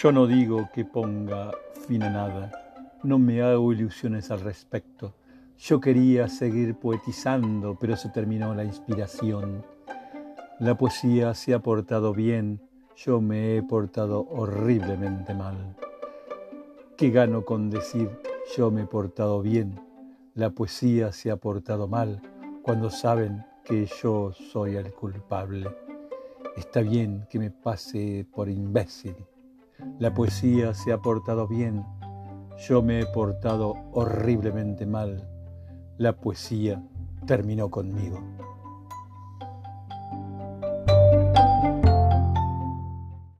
Yo no digo que ponga fin a nada, no me hago ilusiones al respecto. Yo quería seguir poetizando, pero se terminó la inspiración. La poesía se ha portado bien, yo me he portado horriblemente mal. ¿Qué gano con decir yo me he portado bien? La poesía se ha portado mal cuando saben que yo soy el culpable. Está bien que me pase por imbécil la poesía se ha portado bien, yo me he portado horriblemente mal. La poesía terminó conmigo.